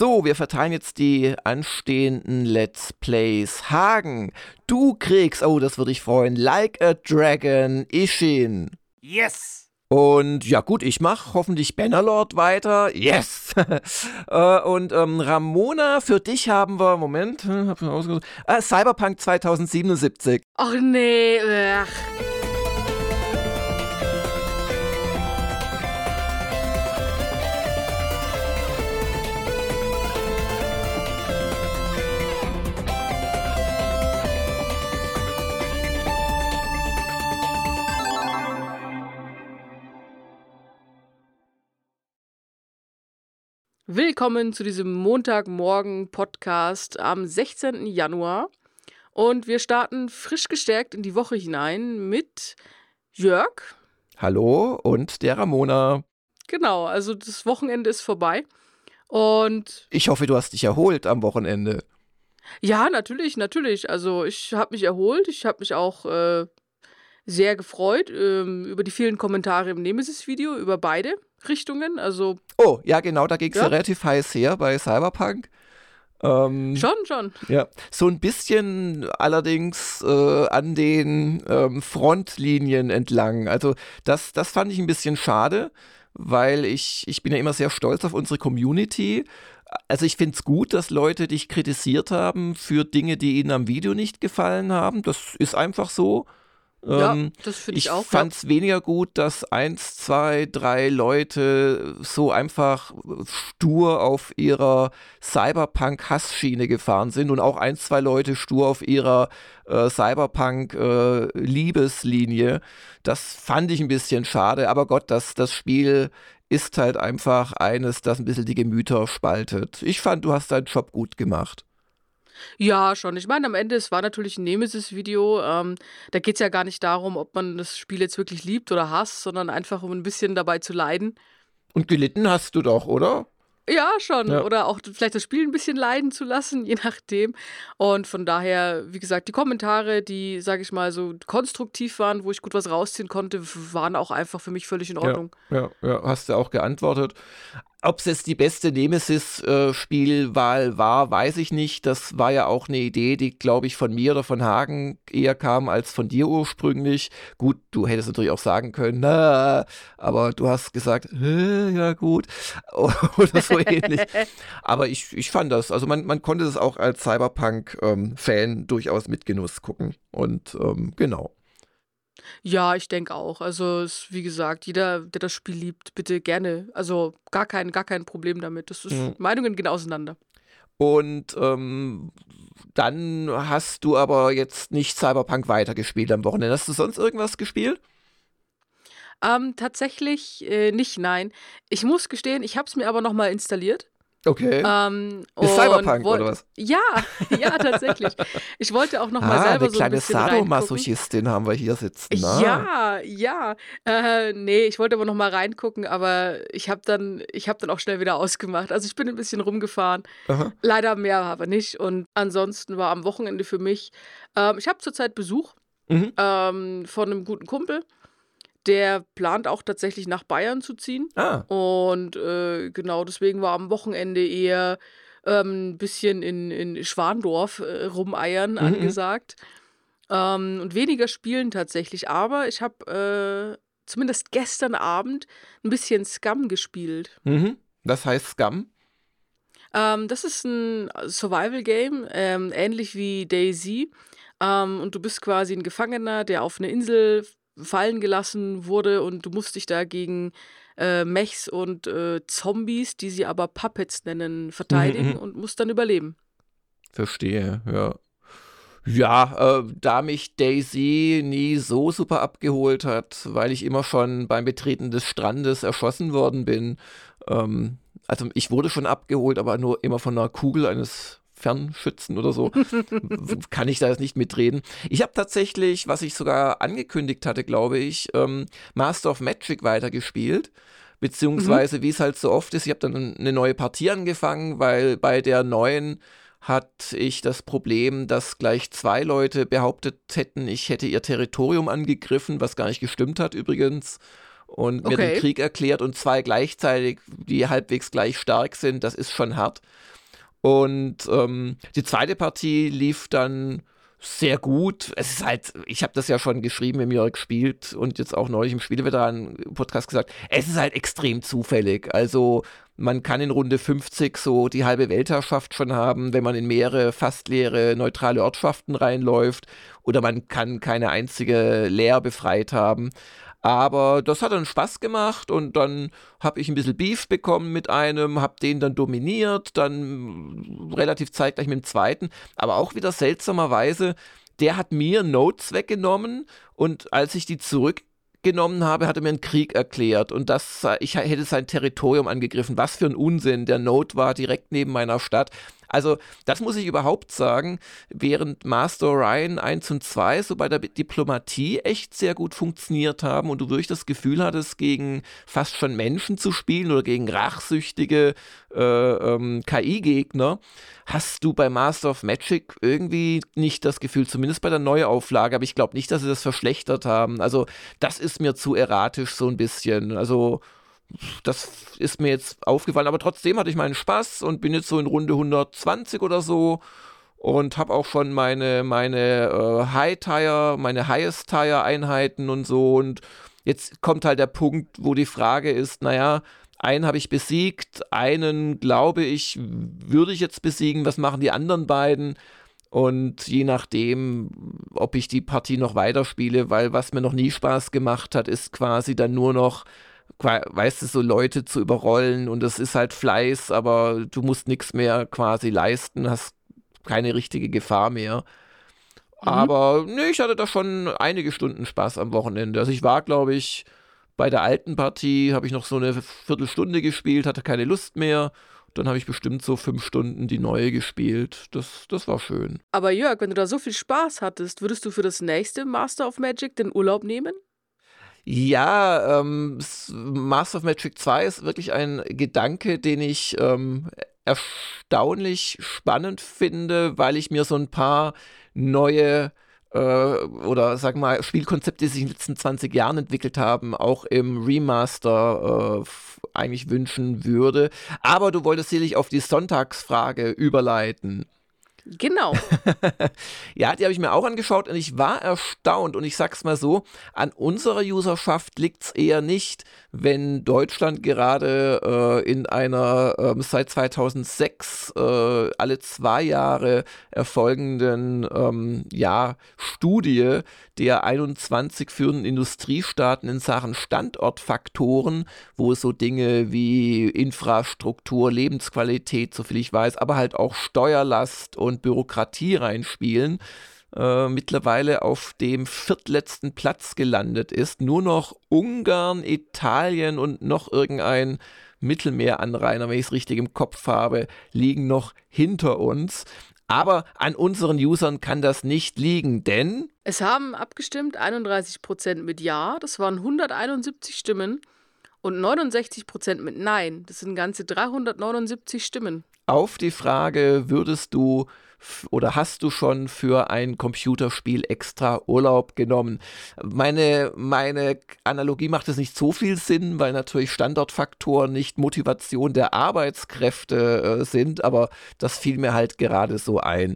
So, wir verteilen jetzt die anstehenden Let's Plays. Hagen, du kriegst, oh, das würde ich freuen, Like a Dragon Ishin. Yes! Und ja gut, ich mache hoffentlich Bannerlord weiter. Yes! äh, und ähm, Ramona, für dich haben wir, Moment, hab ich ausgesucht, äh, Cyberpunk 2077. Ach nee, ach. Willkommen zu diesem Montagmorgen-Podcast am 16. Januar. Und wir starten frisch gestärkt in die Woche hinein mit Jörg. Hallo und der Ramona. Genau, also das Wochenende ist vorbei. Und Ich hoffe, du hast dich erholt am Wochenende. ja, natürlich, natürlich. Also ich habe mich erholt. Ich habe mich auch äh, sehr gefreut ähm, über die vielen Kommentare im Nemesis-Video, über beide Richtungen. Also Oh, ja genau, da ging es ja. Ja. relativ heiß her bei Cyberpunk. Ähm, schon, schon. Ja, so ein bisschen allerdings äh, an den ähm, Frontlinien entlang. Also das, das fand ich ein bisschen schade, weil ich, ich bin ja immer sehr stolz auf unsere Community. Also ich finde es gut, dass Leute dich kritisiert haben für Dinge, die ihnen am Video nicht gefallen haben. Das ist einfach so. Ja, Ähm, das finde ich, ich auch. fand es weniger gut, dass eins, zwei, drei Leute so einfach stur auf ihrer Cyberpunk-Hassschiene gefahren sind und auch ein, zwei Leute stur auf ihrer äh, Cyberpunk-Liebeslinie. das fand ich ein bisschen schade, aber Gott, das, das Spiel ist halt einfach eines, das ein bisschen die Gemüter spaltet. Ich fand, du hast deinen Job gut gemacht. Ja, schon. Ich meine, am Ende, es war natürlich ein Nemesis-Video. Ähm, da geht es ja gar nicht darum, ob man das Spiel jetzt wirklich liebt oder hasst, sondern einfach, um ein bisschen dabei zu leiden. Und gelitten hast du doch, oder? Ja, schon. Ja. Oder auch vielleicht das Spiel ein bisschen leiden zu lassen, je nachdem. Und von daher, wie gesagt, die Kommentare, die, sage ich mal, so konstruktiv waren, wo ich gut was rausziehen konnte, waren auch einfach für mich völlig in Ordnung. Ja, ja, hast du auch geantwortet. Ob es jetzt die beste Nemesis-Spielwahl war, weiß ich nicht. Das war ja auch eine Idee, die, glaube ich, von mir oder von Hagen eher kam als von dir ursprünglich. Gut, du hättest natürlich auch sagen können, na, aber du hast gesagt, "Hä, ja gut, oder so ähnlich. Aber ich, ich fand das, also man, man konnte das auch als Cyberpunk-Fan durchaus mit Genuss gucken. Und ähm, genau. Ja, ich denke auch. Also, es, wie gesagt, jeder, der das Spiel liebt, bitte gerne. Also, gar kein, gar kein Problem damit. Das ist, Mhm. Meinungen gehen auseinander. Und ähm, dann hast du aber jetzt nicht Cyberpunk weitergespielt am Wochenende. Hast du sonst irgendwas gespielt? Ähm, tatsächlich äh, nicht, nein. Ich muss gestehen, ich habe es mir aber nochmal installiert. Okay. Ähm, Ist Cyberpunk oder was? Ja, ja, tatsächlich. Ich wollte auch nochmal ah, selber eine so ein kleine bisschen reingucken. Sadomasochistin haben wir hier sitzen. Ah. Ja, ja. Äh, nee, ich wollte aber noch mal reingucken, aber ich habe dann, ich habe dann auch schnell wieder ausgemacht. Also ich bin ein bisschen rumgefahren. Aha. Leider mehr aber nicht. Und ansonsten war am Wochenende für mich. Ähm, ich habe zurzeit Besuch Mhm. ähm, von einem guten Kumpel. Der plant auch tatsächlich nach Bayern zu ziehen. Ah, Und äh, genau deswegen war am Wochenende eher ähm, ein bisschen in, in Schwandorf äh, rumeiern Mhm, angesagt. Ähm, und weniger spielen tatsächlich. Aber ich habe äh, zumindest gestern Abend ein bisschen Scum gespielt. mhm. Das heißt Scum. Ähm, das ist ein Survival-Game, ähm, ähnlich wie Daisy. Ähm, und du bist quasi ein Gefangener, der auf eine Insel fallen gelassen wurde und du musst dich da gegen äh, Mechs und äh, Zombies, die sie aber Puppets nennen, verteidigen Mhm, mhm. und musst dann überleben. Verstehe, ja. Ja, äh, da mich Daisy nie so super abgeholt hat, weil ich immer schon beim Betreten des Strandes erschossen worden bin. Ähm, also ich wurde schon abgeholt, aber nur immer von einer Kugel eines Fernschützen oder so. Kann ich da jetzt nicht mitreden. Ich habe tatsächlich, was ich sogar angekündigt hatte, glaube ich, ähm, Master of Magic weitergespielt. Beziehungsweise, wie es halt so oft ist, ich habe dann eine neue Partie angefangen, weil bei der neuen hatte ich das Problem, dass gleich zwei Leute behauptet hätten, ich hätte ihr Territorium angegriffen, was gar nicht gestimmt hat übrigens. und mir Okay. den Krieg erklärt und zwei gleichzeitig, die halbwegs gleich stark sind, das ist schon hart. Und ähm, die zweite Partie lief dann sehr gut. Es ist halt, ich habe das ja schon geschrieben, wenn Jörg spielt und jetzt auch neulich im Spieleveteranen-Podcast gesagt, es ist halt extrem zufällig. Also man kann in Runde 50 so die halbe Weltherrschaft schon haben, wenn man in mehrere fast leere neutrale Ortschaften reinläuft oder man kann keine einzige leer befreit haben. Aber das hat dann Spaß gemacht und dann habe ich ein bisschen Beef bekommen mit einem, habe den dann dominiert, dann relativ zeitgleich mit dem zweiten, aber auch wieder seltsamerweise, der hat mir Notes weggenommen und als ich die zurückgenommen habe, hat er mir einen Krieg erklärt und das, ich hätte sein Territorium angegriffen. Was für ein Unsinn. Der Note war direkt neben meiner Stadt. Also, das muss ich überhaupt sagen, während Master Orion 1 und 2 so bei der Diplomatie echt sehr gut funktioniert haben und du wirklich das Gefühl hattest, gegen fast schon Menschen zu spielen oder gegen rachsüchtige äh, ähm, KI-Gegner, hast du bei Master of Magic irgendwie nicht das Gefühl, zumindest bei der Neuauflage, aber ich glaube nicht, dass sie das verschlechtert haben. Also, das ist mir zu erratisch so ein bisschen. Also, das ist mir jetzt aufgefallen, aber trotzdem hatte ich meinen Spaß und bin jetzt so in Runde 120 oder so und habe auch schon meine, meine äh, High-Tire, meine Highest-Tire-Einheiten und so und jetzt kommt halt der Punkt, wo die Frage ist, naja, einen habe ich besiegt, einen glaube ich, würde ich jetzt besiegen, was machen die anderen beiden? Und je nachdem, ob ich die Partie noch weiterspiele, weil was mir noch nie Spaß gemacht hat, ist quasi dann nur noch weißt du, so Leute zu überrollen und das ist halt Fleiß, aber du musst nichts mehr quasi leisten, hast keine richtige Gefahr mehr. Mhm. Aber nee, ich hatte da schon einige Stunden Spaß am Wochenende. Also ich war, glaube ich, bei der alten Partie, habe ich noch so eine Viertelstunde gespielt, hatte keine Lust mehr. Dann habe ich bestimmt so fünf Stunden die neue gespielt. Das, das war schön. Aber Jörg, wenn du da so viel Spaß hattest, würdest du für das nächste Master of Magic den Urlaub nehmen? Ja, ähm, Master of Magic 2 ist wirklich ein Gedanke, den ich ähm, erstaunlich spannend finde, weil ich mir so ein paar neue äh, oder sag mal Spielkonzepte, die sich in den letzten 20 Jahren entwickelt haben, auch im Remaster äh, eigentlich wünschen würde. Aber du wolltest sicherlich auf die Sonntagsfrage überleiten. Genau. ja, die habe ich mir auch angeschaut und ich war erstaunt und ich sag's mal so, an unserer Userschaft liegt's eher nicht, wenn Deutschland gerade äh, in einer äh, seit 2006 äh, alle zwei Jahre erfolgenden ähm, ja, Studie der 21 führenden Industriestaaten in Sachen Standortfaktoren, wo es so Dinge wie Infrastruktur, Lebensqualität, soviel ich weiß, aber halt auch Steuerlast und Bürokratie reinspielen, äh, mittlerweile auf dem viertletzten Platz gelandet ist. Nur noch Ungarn, Italien und noch irgendein Mittelmeeranrainer, wenn ich es richtig im Kopf habe, liegen noch hinter uns. Aber an unseren Usern kann das nicht liegen, denn es haben abgestimmt 31% mit Ja, das waren 171 Stimmen, und 69% mit Nein, das sind ganze 379 Stimmen. Auf die Frage, würdest du oder hast du schon für ein Computerspiel extra Urlaub genommen? Meine, meine Analogie macht es nicht so viel Sinn, weil natürlich Standortfaktoren nicht Motivation der Arbeitskräfte äh, sind, aber das fiel mir halt gerade so ein.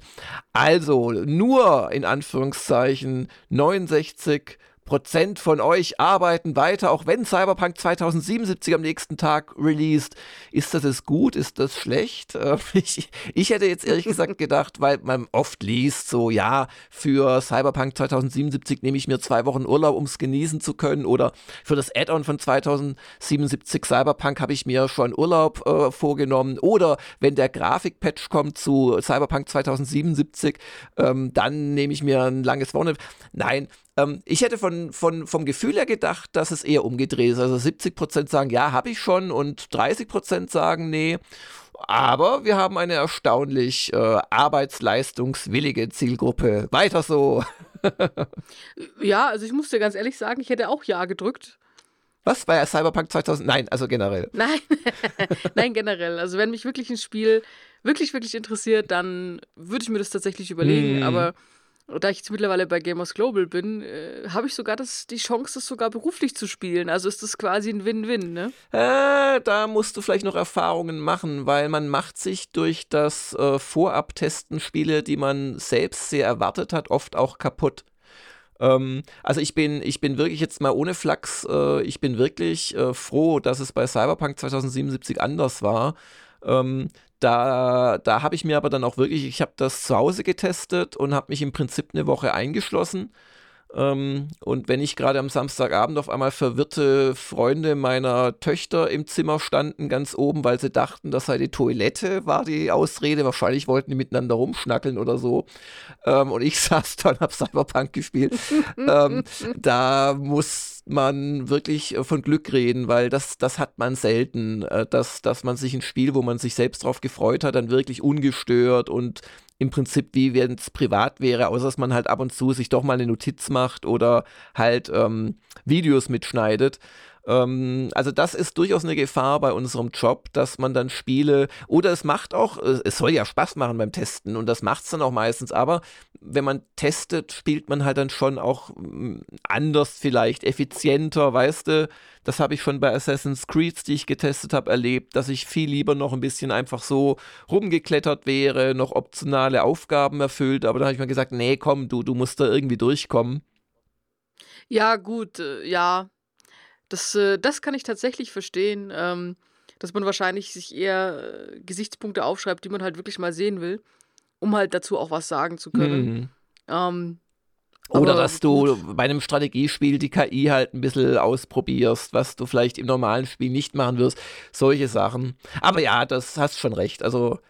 Also nur in Anführungszeichen 69 Prozent von euch arbeiten weiter, auch wenn Cyberpunk 2077 am nächsten Tag released. Ist das jetzt gut? Ist das schlecht? Äh, ich, ich, hätte jetzt ehrlich gesagt gedacht, weil man oft liest, so ja, für Cyberpunk 2077 nehme ich mir zwei Wochen Urlaub, um es genießen zu können. Oder für das Add-on von 2077 Cyberpunk habe ich mir schon Urlaub äh, vorgenommen. Oder wenn der Grafikpatch kommt zu Cyberpunk 2077, ähm, dann nehme ich mir ein langes Wochenende. Nein, ähm, ich hätte von, von, vom Gefühl her gedacht, dass es eher umgedreht ist. Also 70% sagen, ja, habe ich schon und 30% sagen, nee. Aber wir haben eine erstaunlich äh, arbeitsleistungswillige Zielgruppe. Weiter so. ja, also ich muss dir ganz ehrlich sagen, ich hätte auch Ja gedrückt. Was bei Cyberpunk 2000? Nein, also generell. Nein, nein, generell. Also wenn mich wirklich ein Spiel wirklich, wirklich interessiert, dann würde ich mir das tatsächlich überlegen. Hm. Aber da ich jetzt mittlerweile bei Gamers Global bin, äh, habe ich sogar das, die Chance, das sogar beruflich zu spielen. Also ist das quasi ein Win-Win, ne? Äh, da musst du vielleicht noch Erfahrungen machen, weil man macht sich durch das äh, Vorabtesten Spiele, die man selbst sehr erwartet hat, oft auch kaputt. Ähm, also ich bin, ich bin wirklich jetzt mal ohne Flachs, äh, ich bin wirklich äh, froh, dass es bei Cyberpunk 2077 anders war. Ähm, da, da habe ich mir aber dann auch wirklich, ich habe das zu Hause getestet und habe mich im Prinzip eine Woche eingeschlossen ähm, und wenn ich gerade am Samstagabend auf einmal verwirrte Freunde meiner Töchter im Zimmer standen, ganz oben, weil sie dachten, das sei die Toilette, war die Ausrede. Wahrscheinlich wollten die miteinander rumschnackeln oder so. Ähm, und ich saß da und habe Cyberpunk gespielt. ähm, da muss man wirklich von Glück reden, weil das, das hat man selten, äh, dass, dass man sich ein Spiel, wo man sich selbst drauf gefreut hat, dann wirklich ungestört und im Prinzip wie wenn es privat wäre, außer dass man halt ab und zu sich doch mal eine Notiz macht oder halt ähm, Videos mitschneidet. Ähm, also das ist durchaus eine Gefahr bei unserem Job, dass man dann Spiele oder es macht auch, es soll ja Spaß machen beim Testen und das macht es dann auch meistens, aber wenn man testet, spielt man halt dann schon auch mm, anders vielleicht, effizienter, weißt du, das habe ich schon bei Assassin's Creed, die ich getestet habe, erlebt, dass ich viel lieber noch ein bisschen einfach so rumgeklettert wäre, noch optionale Aufgaben erfüllt, aber da habe ich mir gesagt, nee, komm, du, du musst da irgendwie durchkommen. Ja, gut, äh, ja, das, äh, das kann ich tatsächlich verstehen, ähm, dass man wahrscheinlich sich eher äh, Gesichtspunkte aufschreibt, die man halt wirklich mal sehen will, um halt dazu auch was sagen zu können. Mhm. Ähm, oder dass du bei einem Strategiespiel die KI halt ein bisschen ausprobierst, was du vielleicht im normalen Spiel nicht machen wirst. Solche Sachen. Aber ja, das hast schon recht. Also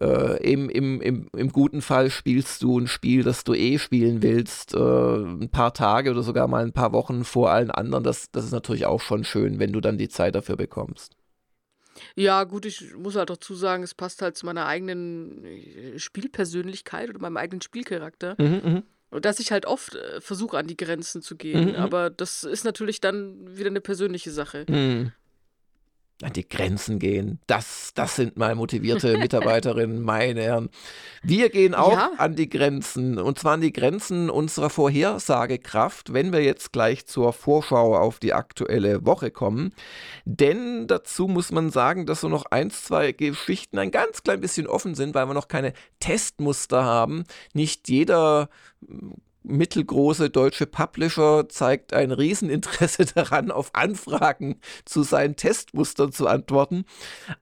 äh, im, im, im, im guten Fall spielst du ein Spiel, das du eh spielen willst, äh, ein paar Tage oder sogar mal ein paar Wochen vor allen anderen. Das, das ist natürlich auch schon schön, wenn du dann die Zeit dafür bekommst. Ja, gut, ich muss halt dazu sagen, es passt halt zu meiner eigenen äh, Spielpersönlichkeit oder meinem eigenen Spielcharakter. Mhm, mh. Dass ich halt oft äh, versuche, an die Grenzen zu gehen. Mhm, mhm. Aber das ist natürlich dann wieder eine persönliche Sache. Mhm an die Grenzen gehen. Das, das sind mal motivierte Mitarbeiterinnen, meine Herren. Wir gehen auch ja. an die Grenzen und zwar an die Grenzen unserer Vorhersagekraft, wenn wir jetzt gleich zur Vorschau auf die aktuelle Woche kommen. Denn dazu muss man sagen, dass so noch ein, zwei Geschichten ein ganz klein bisschen offen sind, weil wir noch keine Testmuster haben. Nicht jeder mittelgroße deutsche Publisher zeigt ein Rieseninteresse daran, auf Anfragen zu seinen Testmustern zu antworten.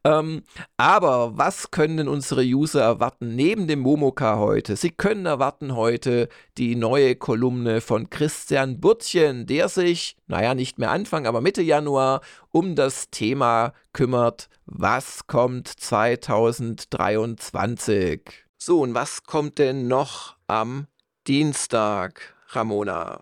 Ähm, aber was können denn unsere User erwarten neben dem Momoka heute? Sie können erwarten heute die neue Kolumne von Christian Burtchen, der sich, naja, nicht mehr Anfang, aber Mitte Januar um das Thema kümmert, was kommt 2023. So, und was kommt denn noch am Dienstag, Ramona.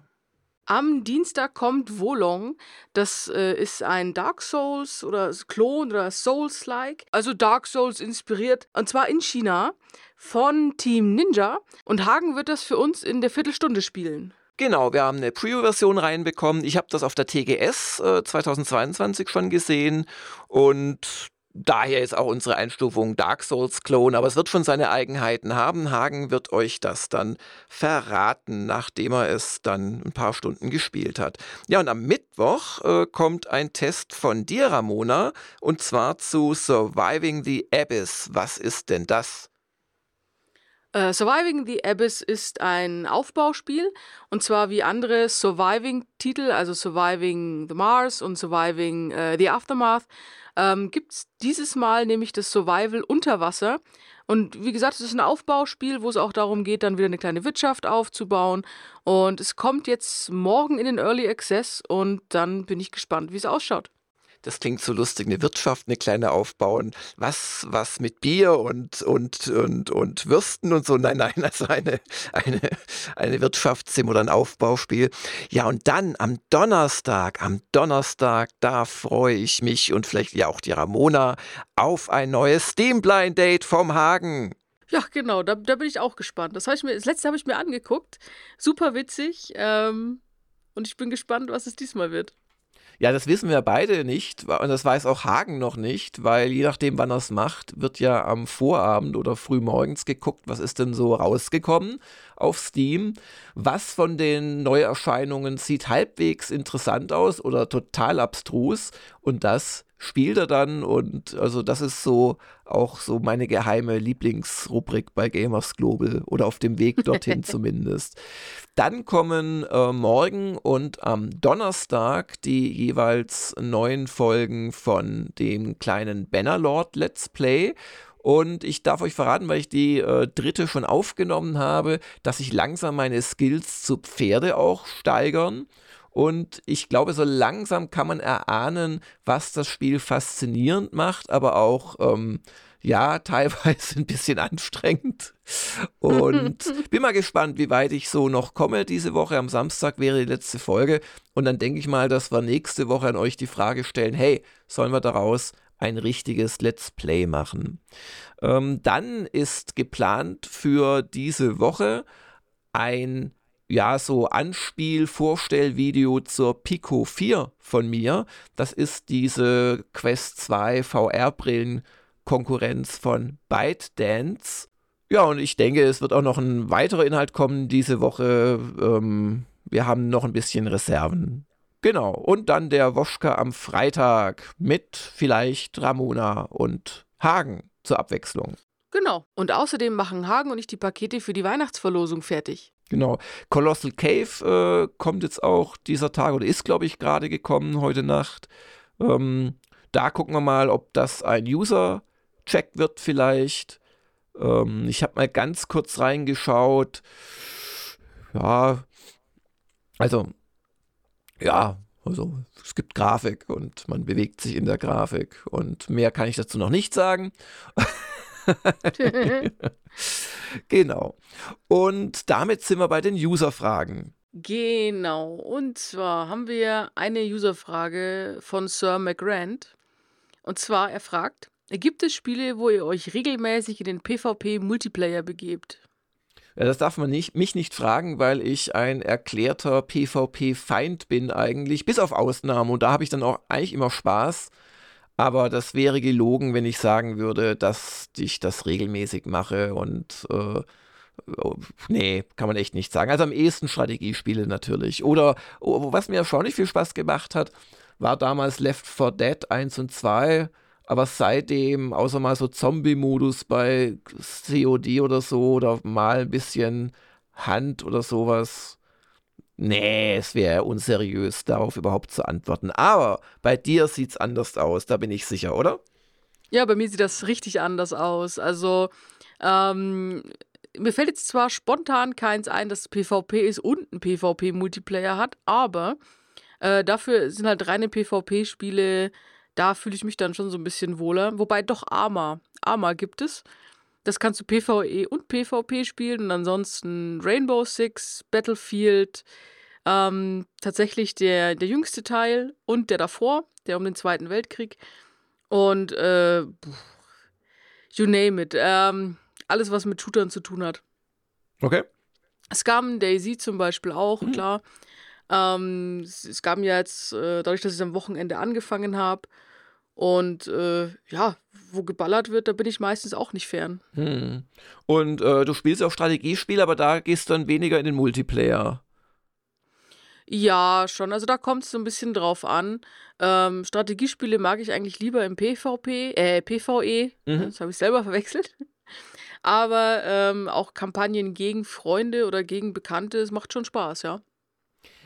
Am Dienstag kommt Wolong. Das äh, ist ein Dark Souls oder Klon oder Souls-like. Also Dark Souls inspiriert. Und zwar in China von Team Ninja. Und Hagen wird das für uns in der Viertelstunde spielen. Genau, wir haben eine Preview-Version reinbekommen. Ich habe das auf der TGS äh, 2022 schon gesehen und Daher ist auch unsere Einstufung Dark Souls Clone, aber es wird schon seine Eigenheiten haben. Hagen wird euch das dann verraten, nachdem er es dann ein paar Stunden gespielt hat. Ja, und am Mittwoch äh, kommt ein Test von dir, Ramona, und zwar zu Surviving the Abyss. Was ist denn das? Uh, Surviving the Abyss ist ein Aufbauspiel und zwar wie andere Surviving-Titel, also Surviving the Mars und Surviving uh, the Aftermath, ähm, gibt es dieses Mal nämlich das Survival unter Wasser. Und wie gesagt, es ist ein Aufbauspiel, wo es auch darum geht, dann wieder eine kleine Wirtschaft aufzubauen. Und es kommt jetzt morgen in den Early Access und dann bin ich gespannt, wie es ausschaut das klingt so lustig, eine Wirtschaft, eine kleine aufbauen, was, was mit Bier und, und, und, und Würsten und so. Nein, nein, also eine, eine, eine Wirtschaftssim oder ein Aufbauspiel. Ja, und dann am Donnerstag, am Donnerstag, da freue ich mich und vielleicht ja auch die Ramona auf ein neues Steam Blind Date vom Hagen. Ja, genau, da, da bin ich auch gespannt. Das, ich mir, das letzte habe ich mir angeguckt. Super witzig. Ähm, und ich bin gespannt, was es diesmal wird. Ja, das wissen wir beide nicht und das weiß auch Hagen noch nicht, weil je nachdem, wann er es macht, wird ja am Vorabend oder frühmorgens geguckt, was ist denn so rausgekommen auf Steam. Was von den Neuerscheinungen sieht halbwegs interessant aus oder total abstrus und das spielt er dann und also das ist so auch so meine geheime Lieblingsrubrik bei Gamers Global oder auf dem Weg dorthin zumindest. Dann kommen äh, morgen und am Donnerstag die jeweils neuen Folgen von dem kleinen Bannerlord Let's Play und ich darf euch verraten, weil ich die äh, dritte schon aufgenommen habe, dass sich langsam meine Skills zu Pferde auch steigern. Und ich glaube, so langsam kann man erahnen, was das Spiel faszinierend macht, aber auch, ähm, ja, teilweise ein bisschen anstrengend. Und bin mal gespannt, wie weit ich so noch komme diese Woche. Am Samstag wäre die letzte Folge. Und dann denke ich mal, dass wir nächste Woche an euch die Frage stellen, hey, sollen wir daraus ein richtiges Let's Play machen? Ähm, dann ist geplant für diese Woche ein ja, so Anspiel-Vorstellvideo zur Pico 4 von mir. Das ist diese Quest 2 VR-Brillen-Konkurrenz von ByteDance. Ja, und ich denke, es wird auch noch ein weiterer Inhalt kommen diese Woche. Ähm, wir haben noch ein bisschen Reserven. Genau. Und dann der Woschka am Freitag mit vielleicht Ramona und Hagen zur Abwechslung. Genau. Und außerdem machen Hagen und ich die Pakete für die Weihnachtsverlosung fertig. Genau. Colossal Cave äh, kommt jetzt auch dieser Tag oder ist, glaube ich, gerade gekommen heute Nacht. Ähm, da gucken wir mal, ob das ein User-Check wird vielleicht. Ähm, ich habe mal ganz kurz reingeschaut. Ja, also, ja, also es gibt Grafik und man bewegt sich in der Grafik und mehr kann ich dazu noch nicht sagen. genau. Und damit sind wir bei den User-Fragen. Genau. Und zwar haben wir eine User-Frage von Sir McGrant. Und zwar, er fragt, gibt es Spiele, wo ihr euch regelmäßig in den PvP-Multiplayer begebt? Ja, das darf man nicht, mich nicht fragen, weil ich ein erklärter PvP-Feind bin eigentlich, bis auf Ausnahmen. Und da habe ich dann auch eigentlich immer Spaß. Aber das wäre gelogen, wenn ich sagen würde, dass ich das regelmäßig mache und äh, oh, nee, kann man echt nicht sagen. Also am ehesten Strategiespiele natürlich. Oder oh, was mir erstaunlich viel Spaß gemacht hat, war damals Left 4 Dead 1 und 2. Aber seitdem, außer mal so Zombie-Modus bei COD oder so, oder mal ein bisschen Hand oder sowas, Nee, es wäre unseriös, darauf überhaupt zu antworten. Aber bei dir sieht es anders aus, da bin ich sicher, oder? Ja, bei mir sieht das richtig anders aus. Also, ähm, mir fällt jetzt zwar spontan keins ein, dass PvP ist und ein PvP-Multiplayer hat, aber äh, dafür sind halt reine PvP-Spiele, da fühle ich mich dann schon so ein bisschen wohler. Wobei doch Arma. Arma gibt es. Das kannst du PvE und PvP spielen und ansonsten Rainbow Six, Battlefield, ähm, tatsächlich der, der jüngste Teil und der davor, der um den Zweiten Weltkrieg. Und äh, you name it. Ähm, alles, was mit Shootern zu tun hat. Okay. Scum, Daisy zum Beispiel auch, mhm. klar. Ähm, es gab ja jetzt, äh, dadurch, dass ich am Wochenende angefangen habe, und äh, ja, wo geballert wird, da bin ich meistens auch nicht fern. Hm. Und äh, du spielst auch Strategiespiele, aber da gehst du dann weniger in den Multiplayer. Ja, schon. Also da kommt es so ein bisschen drauf an. Ähm, Strategiespiele mag ich eigentlich lieber im PvP, äh, PvE. Mhm. Das habe ich selber verwechselt. Aber ähm, auch Kampagnen gegen Freunde oder gegen Bekannte, es macht schon Spaß, ja.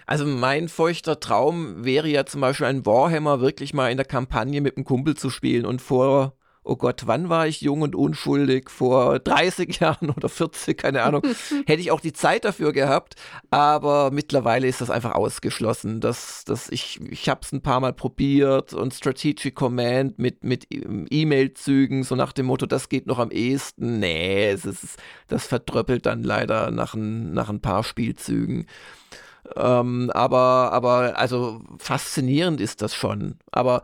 Also mein feuchter Traum wäre ja zum Beispiel ein Warhammer wirklich mal in der Kampagne mit einem Kumpel zu spielen und vor oh Gott, wann war ich jung und unschuldig? Vor 30 Jahren oder 40, keine Ahnung. Hätte ich auch die Zeit dafür gehabt, aber mittlerweile ist das einfach ausgeschlossen. Das, das, ich ich habe es ein paar Mal probiert und Strategic Command mit, mit E-Mail-Zügen, so nach dem Motto, das geht noch am ehesten. Nee, es ist, das verdröppelt dann leider nach ein, nach ein paar Spielzügen. Ähm, aber, aber, also faszinierend ist das schon. Aber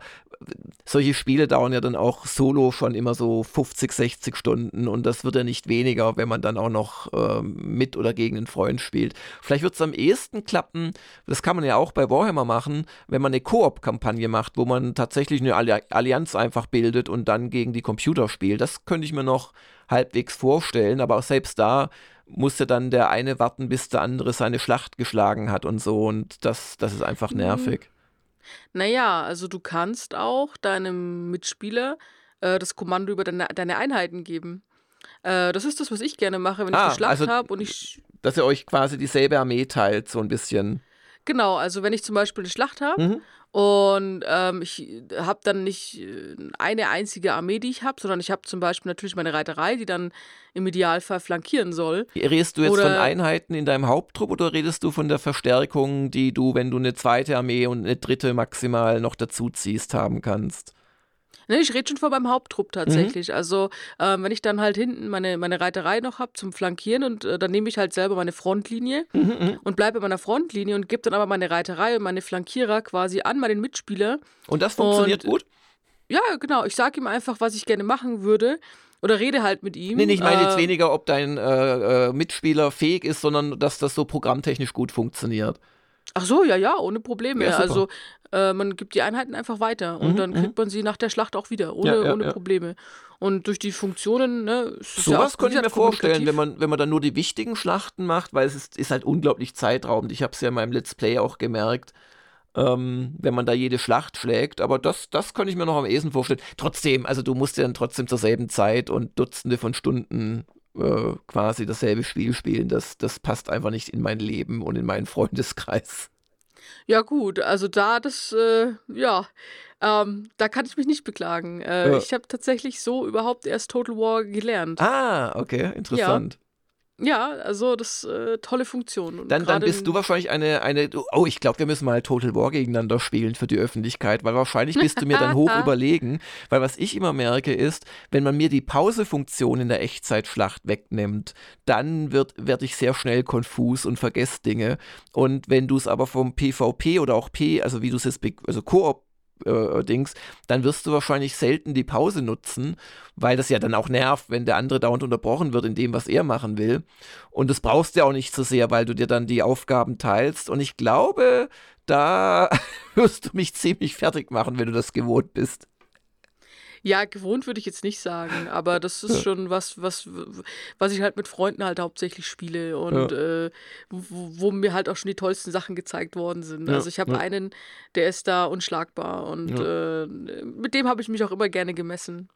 solche Spiele dauern ja dann auch solo schon immer so 50, 60 Stunden und das wird ja nicht weniger, wenn man dann auch noch äh, mit oder gegen einen Freund spielt. Vielleicht wird es am ehesten klappen, das kann man ja auch bei Warhammer machen, wenn man eine Koop-Kampagne macht, wo man tatsächlich eine Allianz einfach bildet und dann gegen die Computer spielt. Das könnte ich mir noch halbwegs vorstellen, aber auch selbst da musste dann der eine warten, bis der andere seine Schlacht geschlagen hat und so und das, das ist einfach mhm. nervig. Naja, also du kannst auch deinem Mitspieler äh, das Kommando über deine, deine Einheiten geben. Äh, das ist das, was ich gerne mache, wenn ich ah, Schlacht also, habe und ich. Dass ihr euch quasi dieselbe Armee teilt, so ein bisschen. Genau, also wenn ich zum Beispiel eine Schlacht habe mhm. und ähm, ich habe dann nicht äh, eine einzige Armee, die ich habe, sondern ich habe zum Beispiel natürlich meine Reiterei, die dann im Idealfall flankieren soll. Redest du jetzt oder, von Einheiten in deinem Haupttrupp oder redest du von der Verstärkung, die du, wenn du eine zweite Armee und eine dritte maximal noch dazu ziehst, haben kannst? Ne, ich rede schon vor beim Haupttrupp mhm. tatsächlich. Mhm. Also, ähm, wenn ich dann halt hinten meine, meine Reiterei noch habe zum Flankieren und äh, dann nehme ich halt selber meine Frontlinie mhm, mhm. und bleibe in meiner Frontlinie und gebe dann aber meine Reiterei und meine Flankierer quasi an meinen Mitspieler. Und das funktioniert und, gut? Ja, genau. Ich sage ihm einfach, was ich gerne machen würde. Oder rede halt mit ihm. Nee, ich meine äh, jetzt weniger, ob dein äh, äh, Mitspieler fähig ist, sondern dass das so programmtechnisch gut funktioniert. Ach so, ja, ja, ohne Probleme. Ja, also äh, man gibt die Einheiten einfach weiter und mhm, dann kriegt mhm. man sie nach der Schlacht auch wieder, ohne, ja, ohne Probleme. Und durch die Funktionen, ne, Sowas könnte ich mir vorstellen, wenn man, wenn man dann nur die wichtigen Schlachten macht, weil es ist, ist halt unglaublich zeitraubend. Ich habe es ja in meinem Let's Play auch gemerkt. Ähm, wenn man da jede Schlacht schlägt. Aber das, das könnte ich mir noch am ehesten vorstellen. Trotzdem, also du musst ja dann trotzdem zur selben Zeit und Dutzende von Stunden äh, quasi dasselbe Spiel spielen. Das, das passt einfach nicht in mein Leben und in meinen Freundeskreis. Ja, gut, also da das, äh, ja, ähm, da kann ich mich nicht beklagen. Äh, ja. Ich habe tatsächlich so überhaupt erst Total War gelernt. Ah, okay, interessant. Ja, also das äh, tolle Funktion. dann, dann bist du wahrscheinlich eine, eine oh, ich glaube, wir müssen mal Total War gegeneinander spielen für die Öffentlichkeit, weil wahrscheinlich bist du mir dann hoch überlegen, weil was ich immer merke ist, wenn man mir die Pausefunktion in der Echtzeitschlacht wegnimmt, dann wird werde ich sehr schnell konfus und vergesse Dinge und wenn du es aber vom PvP oder auch P, also wie du es jetzt also Koop äh, Dings, dann wirst du wahrscheinlich selten die Pause nutzen, weil das ja dann auch nervt, wenn der andere dauernd unterbrochen wird in dem, was er machen will. Und das brauchst du ja auch nicht so sehr, weil du dir dann die Aufgaben teilst. Und ich glaube, da wirst du mich ziemlich fertig machen, wenn du das gewohnt bist. Ja, gewohnt würde ich jetzt nicht sagen, aber das ist schon was, was, was ich halt mit Freunden halt hauptsächlich spiele und ja. äh, wo, wo, mir halt auch schon die tollsten Sachen gezeigt worden sind. Ja. Also ich habe ja. einen, der ist da unschlagbar und äh, mit dem habe ich mich auch immer gerne gemessen.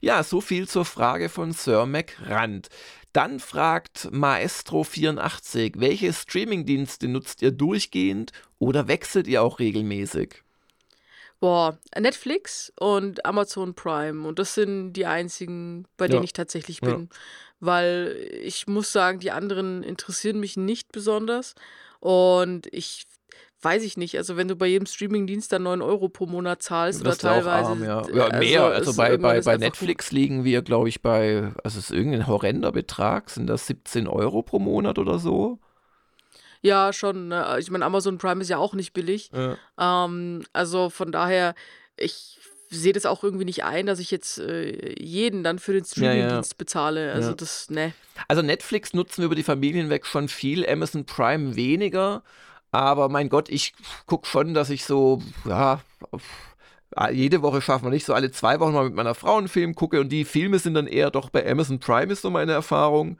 Ja, so viel zur Frage von Sir McRand. Dann fragt Maestro84, welche Streamingdienste nutzt ihr durchgehend oder wechselt ihr auch regelmäßig? Boah, Netflix und Amazon Prime. Und das sind die einzigen, bei denen Ja. ich tatsächlich Ja. bin. Weil ich muss sagen, die anderen interessieren mich nicht besonders. Und ich weiß ich nicht, also wenn du bei jedem Streamingdienst dann 9 Euro pro Monat zahlst oder teilweise. arm, ja. Ja, also mehr. Also bei, bei, bei Netflix liegen wir, glaube ich, bei, also es ist irgendein horrender Betrag, sind das 17 Euro pro Monat oder so? Ja, schon. Ne? Ich meine, Amazon Prime ist ja auch nicht billig. Ja. Ähm, also von daher, ich sehe das auch irgendwie nicht ein, dass ich jetzt äh, jeden dann für den Streamingdienst ja, ja. bezahle. Also das, ne. Also Netflix nutzen wir über die Familien weg schon viel, Amazon Prime weniger. Aber mein Gott, ich gucke schon, dass ich so, ja, jede Woche schaffen wir nicht, so alle zwei Wochen mal mit meiner Frau einen Film gucke und die Filme sind dann eher doch bei Amazon Prime, ist so meine Erfahrung.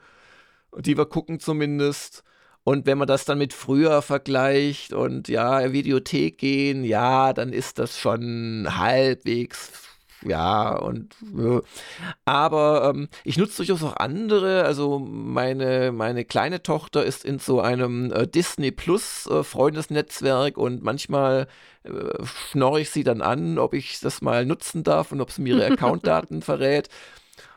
Die wir gucken zumindest. Und wenn man das dann mit früher vergleicht und ja, Videothek gehen, ja, dann ist das schon halbwegs ja, und ja. aber ähm, ich nutze durchaus auch andere. Also meine, meine kleine Tochter ist in so einem äh, Disney Plus äh, Freundesnetzwerk und manchmal äh, schnorre ich sie dann an, ob ich das mal nutzen darf und ob sie mir ihre Accountdaten verrät.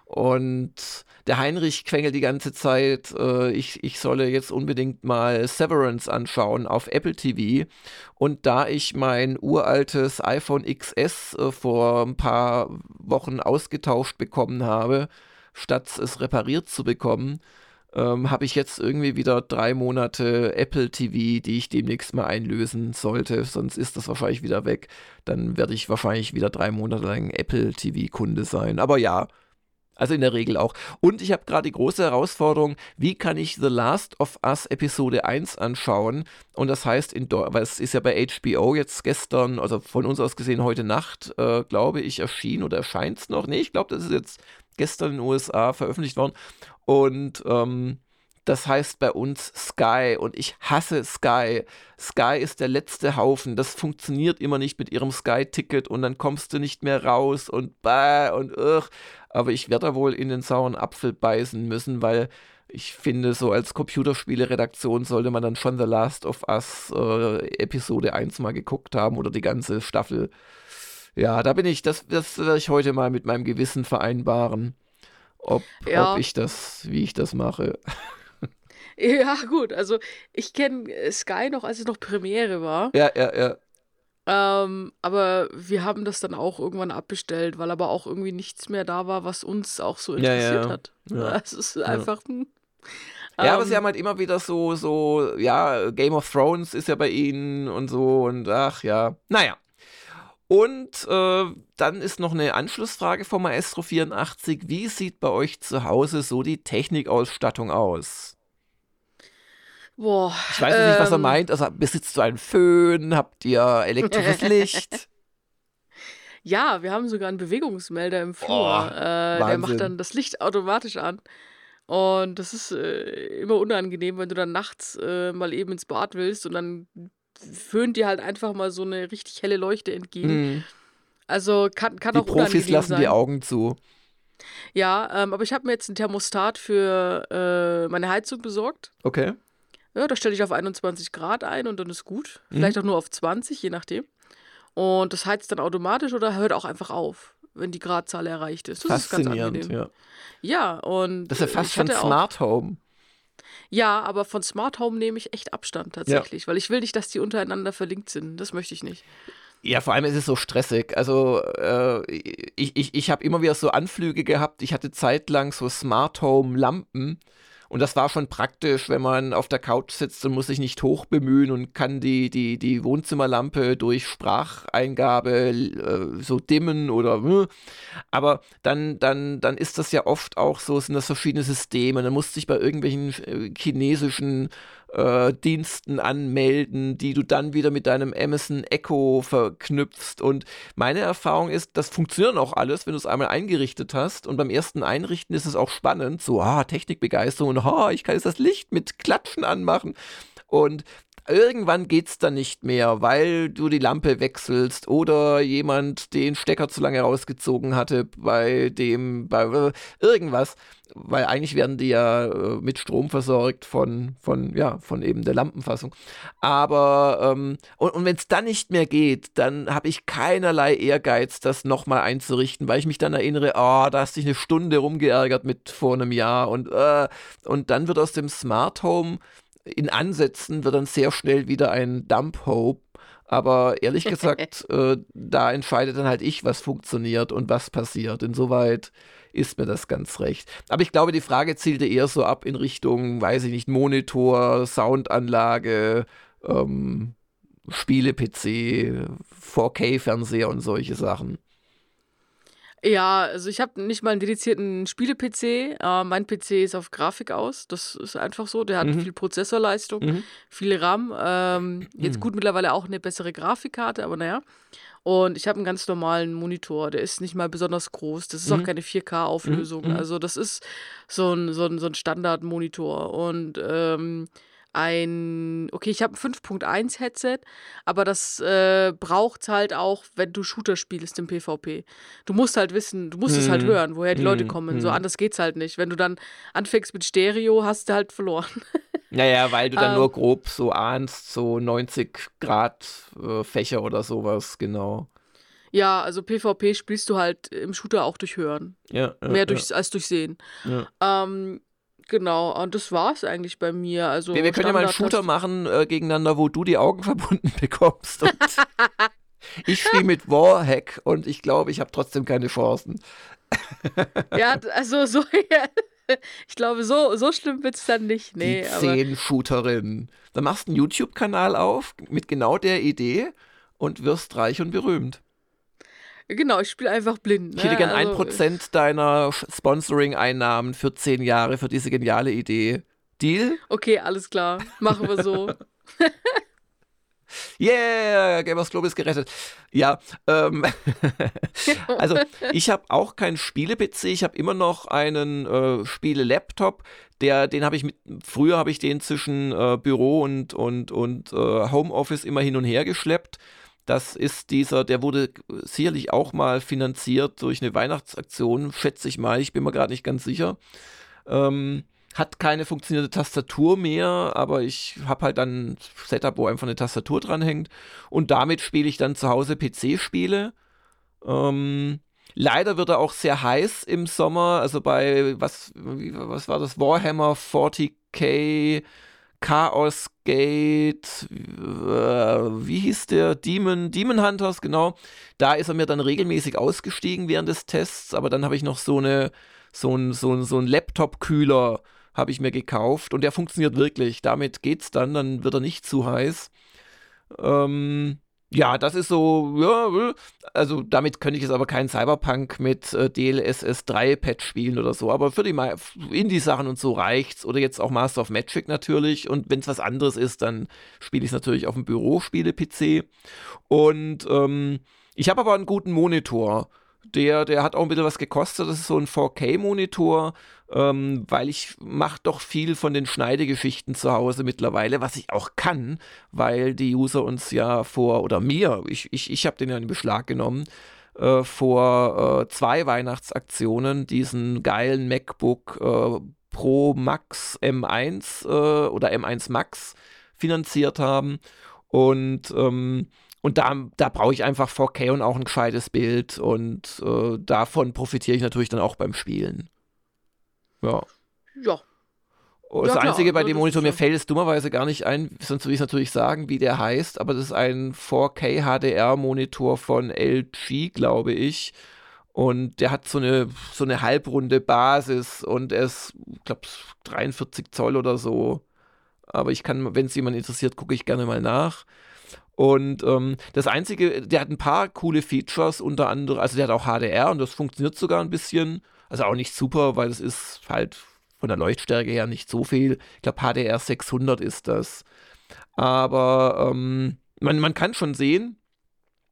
Und der Heinrich quengelt die ganze Zeit, äh, ich, ich solle jetzt unbedingt mal Severance anschauen auf Apple TV. Und da ich mein uraltes iPhone XS äh, vor ein paar Wochen ausgetauscht bekommen habe, statt es repariert zu bekommen, ähm, habe ich jetzt irgendwie wieder drei Monate Apple TV, die ich demnächst mal einlösen sollte. Sonst ist das wahrscheinlich wieder weg. Dann werde ich wahrscheinlich wieder drei Monate lang Apple TV-Kunde sein. Aber ja, also in der Regel auch. Und ich habe gerade die große Herausforderung, wie kann ich The Last of Us Episode 1 anschauen? Und das heißt, in weil es ist ja bei HBO jetzt gestern, also von uns aus gesehen heute Nacht, äh, glaube ich, erschienen oder erscheint es noch? Nee, ich glaube, das ist jetzt gestern in den USA veröffentlicht worden. Und ähm, das heißt bei uns Sky und ich hasse Sky. Sky ist der letzte Haufen. Das funktioniert immer nicht mit ihrem Sky-Ticket und dann kommst du nicht mehr raus und bäh und ugh. Aber ich werde da wohl in den sauren Apfel beißen müssen, weil ich finde, so als Computerspiele-Redaktion sollte man dann schon The Last of Us äh, Episode 1 mal geguckt haben oder die ganze Staffel. Ja, da bin ich, das, das werde ich heute mal mit meinem Gewissen vereinbaren ob, ja. ob ich das, wie ich das mache. Ja, gut, also ich kenne äh, Sky noch, als es noch Premiere war. Ja, ja, ja. Ähm, aber wir haben das dann auch irgendwann abbestellt, weil aber auch irgendwie nichts mehr da war, was uns auch so interessiert ja, ja. hat. Ja. Es ist einfach. Hm, ja, aber sie ähm, haben halt immer wieder so, so, ja, Game of Thrones ist ja bei ihnen und so und ach ja. Naja. Und äh, dann ist noch eine Anschlussfrage vom Maestro 84. Wie sieht bei euch zu Hause so die Technikausstattung aus? Boah, ich weiß ähm, nicht, was er ähm, meint. Also besitzt du einen Föhn? Habt ihr elektrisches Licht? Ja, wir haben sogar einen Bewegungsmelder im Flur. Oh, äh, der macht dann das Licht automatisch an. Und das ist äh, immer unangenehm, wenn du dann nachts äh, mal eben ins Bad willst und dann föhnt dir halt einfach mal so eine richtig helle Leuchte entgegen. Mhm. Also kann, kann die auch Profis lassen sein. die Augen zu. Ja, ähm, aber ich habe mir jetzt ein Thermostat für äh, meine Heizung besorgt. Okay. Ja, da stelle ich auf 21 Grad ein und dann ist gut. Vielleicht mhm. auch nur auf 20, je nachdem. Und das heizt dann automatisch oder hört auch einfach auf, wenn die Gradzahl erreicht ist. Das ist ganz angenehm. Ja. ja, und. Das ist ja fast schon Smart Home. Ja, aber von Smart Home nehme ich echt Abstand tatsächlich, ja. weil ich will nicht, dass die untereinander verlinkt sind. Das möchte ich nicht. Ja, vor allem ist es so stressig. Also äh, ich, ich, ich habe immer wieder so Anflüge gehabt. Ich hatte zeitlang so Smart Home Lampen und das war schon praktisch, wenn man auf der Couch sitzt und muss sich nicht hoch bemühen und kann die, die, die Wohnzimmerlampe durch Spracheingabe äh, so dimmen oder. Äh. Aber dann, dann, dann ist das ja oft auch so, sind das verschiedene Systeme. Dann musst du dich bei irgendwelchen äh, chinesischen äh, Diensten anmelden, die du dann wieder mit deinem Amazon Echo verknüpfst. Und meine Erfahrung ist, das funktioniert auch alles, wenn du es einmal eingerichtet hast. Und beim ersten Einrichten ist es auch spannend, so, ah, Technikbegeisterung und ah, ich kann jetzt das Licht mit Klatschen anmachen. Und irgendwann geht es dann nicht mehr, weil du die Lampe wechselst oder jemand den Stecker zu lange rausgezogen hatte bei dem, bei irgendwas. Weil eigentlich werden die ja äh, mit Strom versorgt von, von, ja, von eben der Lampenfassung. Aber, ähm, und, und wenn es dann nicht mehr geht, dann habe ich keinerlei Ehrgeiz, das nochmal einzurichten, weil ich mich dann erinnere, oh, da hast du dich eine Stunde rumgeärgert mit vor einem Jahr und, äh, und dann wird aus dem Smart Home in Ansätzen wird dann sehr schnell wieder ein Dump Hope. Aber ehrlich gesagt, äh, da entscheidet dann halt ich, was funktioniert und was passiert. Insoweit ist mir das ganz recht. Aber ich glaube, die Frage zielte eher so ab in Richtung, weiß ich nicht, Monitor, Soundanlage, ähm, Spiele-PC, 4K-Fernseher und solche Sachen. Ja, also ich habe nicht mal einen dedizierten Spiele-PC. Äh, mein PC ist auf Grafik aus. Das ist einfach so. Der hat mhm. viel Prozessorleistung, mhm. viel RAM. Ähm, jetzt mhm. gut mittlerweile auch eine bessere Grafikkarte, aber naja. Und ich habe einen ganz normalen Monitor. Der ist nicht mal besonders groß. Das ist auch mhm. keine 4K-Auflösung. Mhm. Also das ist so ein, so ein, so ein Standard-Monitor. Und ähm, ein, okay, ich habe ein 5.1 Headset, aber das äh, braucht halt auch, wenn du Shooter spielst im PvP. Du musst halt wissen, du musst hm. es halt mhm. hören, woher die hm. Leute kommen. Hm. So mhm. anders geht's halt nicht. Wenn du dann anfängst mit Stereo, hast du halt verloren. Naja, weil du dann ähm, nur grob so ahnst, so 90 Grad äh, Fächer oder sowas, genau. Ja, also PvP spielst du halt im Shooter auch durch Hören. Ja. ja Mehr durchs, ja. als durch Sehen. Ja. Ähm, Genau, und das war es eigentlich bei mir. Also wir, wir können ja mal einen Shooter machen äh, gegeneinander, wo du die Augen verbunden bekommst. Und ich spiele mit Warhack und ich glaube, ich habe trotzdem keine Chancen. ja, also so. ich glaube, so, so schlimm wird es dann nicht. Nee, die Zehn-Shooterin. Dann machst du einen YouTube-Kanal auf mit genau der Idee und wirst reich und berühmt. Genau, ich spiele einfach blind. Ne? Ich hätte gern also, ein Prozent deiner Sponsoring-Einnahmen für zehn Jahre für diese geniale Idee. Deal? Okay, alles klar. Machen wir so. Yeah, Gamers Globe ist gerettet. Ja, ähm, also ich habe auch keinen Spiele-PC, ich habe immer noch einen äh, Spiele-Laptop. Der, den habe ich mit, früher habe ich den zwischen äh, Büro und, und, und äh, Homeoffice immer hin und her geschleppt. Das ist dieser, der wurde sicherlich auch mal finanziert durch eine Weihnachtsaktion, schätze ich mal, ich bin mir gerade nicht ganz sicher. Ähm, hat keine funktionierende Tastatur mehr, aber ich habe halt dann ein Setup, wo einfach eine Tastatur dranhängt. Und damit spiele ich dann zu Hause PC-Spiele. Ähm, leider wird er auch sehr heiß im Sommer. Also bei, was, was war das? Warhammer 40k, Chaos Gate, äh, wie hieß der? Demon, Demon Hunters, genau. Da ist er mir dann regelmäßig ausgestiegen während des Tests, aber dann habe ich noch so eine so ein, so ein, so ein Laptop-Kühler habe ich mir gekauft und der funktioniert wirklich. Damit geht's dann, dann wird er nicht zu heiß. Ähm, ja, das ist so, ja, also damit könnte ich jetzt aber keinen Cyberpunk mit äh, DLSS 3 Patch spielen oder so, aber für die Indie-Sachen und so reicht's. Oder jetzt auch Master of Magic natürlich. Und wenn es was anderes ist, dann spiele ich es natürlich auf dem Bürospiele-PC. Und ähm, ich habe aber einen guten Monitor. Der, der hat auch ein bisschen was gekostet. Das ist so ein 4K-Monitor, ähm, weil ich mache doch viel von den Schneidegeschichten zu Hause mittlerweile, was ich auch kann, weil die User uns ja vor, oder mir, ich, ich, ich habe den ja in Beschlag genommen, äh, vor äh, zwei Weihnachtsaktionen diesen geilen MacBook äh, Pro Max M1 äh, oder M1 Max finanziert haben. Und ähm, und da, da brauche ich einfach 4K und auch ein gescheites Bild und äh, davon profitiere ich natürlich dann auch beim Spielen. Ja. Ja. Und das ja, Einzige bei dem Monitor, mir fällt es dummerweise gar nicht ein, sonst würde ich natürlich sagen, wie der heißt, aber das ist ein 4K HDR-Monitor von LG, glaube ich. Und der hat so eine, so eine halbrunde Basis und er ist, ich glaube, 43 Zoll oder so. Aber ich kann, wenn es jemand interessiert, gucke ich gerne mal nach. Und ähm, das Einzige, der hat ein paar coole Features, unter anderem, also der hat auch HDR und das funktioniert sogar ein bisschen. Also auch nicht super, weil es ist halt von der Leuchtstärke her nicht so viel. Ich glaube, HDR 600 ist das. Aber ähm, man, man kann schon sehen,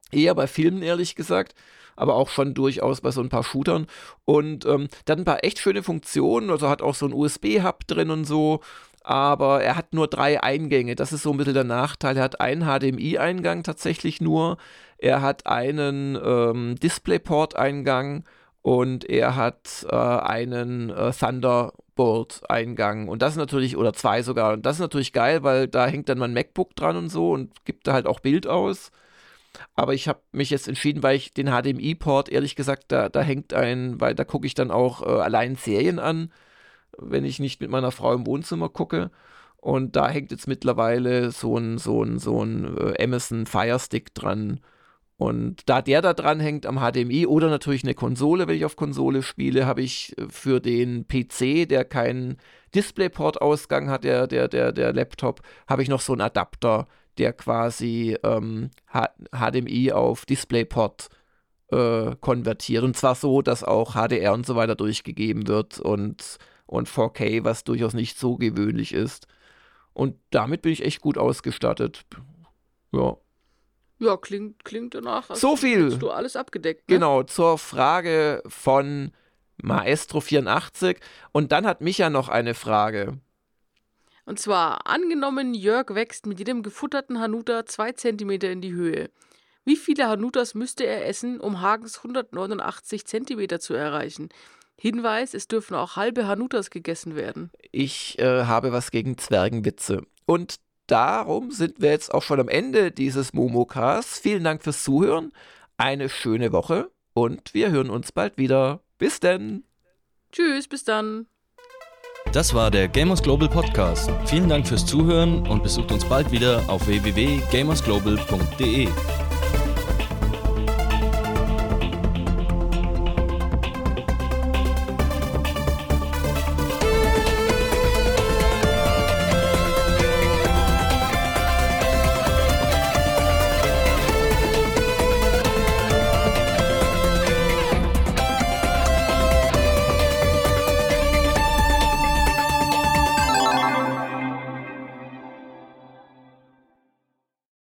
eher bei Filmen ehrlich gesagt, aber auch schon durchaus bei so ein paar Shootern. Und ähm, hat ein paar echt schöne Funktionen, also hat auch so ein USB-Hub drin und so aber er hat nur drei Eingänge. Das ist so ein bisschen der Nachteil. Er hat einen HDMI-Eingang tatsächlich nur. Er hat einen ähm, DisplayPort-Eingang und er hat äh, einen äh, Thunderbolt-Eingang. Und das ist natürlich, oder zwei sogar. Und das ist natürlich geil, weil da hängt dann mein MacBook dran und so und gibt da halt auch Bild aus. Aber ich habe mich jetzt entschieden, weil ich den HDMI-Port, ehrlich gesagt, da, da hängt ein, weil da gucke ich dann auch äh, allein Serien an wenn ich nicht mit meiner Frau im Wohnzimmer gucke. Und da hängt jetzt mittlerweile so ein, so ein, so ein äh, Amazon Fire Stick dran. Und da der da dran hängt am HDMI oder natürlich eine Konsole, wenn ich auf Konsole spiele, habe ich für den PC, der keinen DisplayPort-Ausgang hat, der, der, der, der Laptop, habe ich noch so einen Adapter, der quasi ähm, HDMI auf DisplayPort äh, konvertiert. Und zwar so, dass auch HDR und so weiter durchgegeben wird und und 4K, was durchaus nicht so gewöhnlich ist. Und damit bin ich echt gut ausgestattet. Ja. Ja, klingt, klingt danach. so viel. Hast du alles abgedeckt. Ne? Genau, zur Frage von Maestro84. Und dann hat Micha noch eine Frage. Und zwar, angenommen, Jörg wächst mit jedem gefutterten Hanuta zwei Zentimeter in die Höhe. Wie viele Hanutas müsste er essen, um Hagens 189 Zentimeter zu erreichen? Hinweis, es dürfen auch halbe Hanutas gegessen werden. Ich äh, habe was gegen Zwergenwitze. Und darum sind wir jetzt auch schon am Ende dieses Momokas. Vielen Dank fürs Zuhören. Eine schöne Woche und wir hören uns bald wieder. Bis denn. Tschüss, bis dann. Das war der Gamers Global Podcast. Vielen Dank fürs Zuhören und besucht uns bald wieder auf www.gamersglobal.de.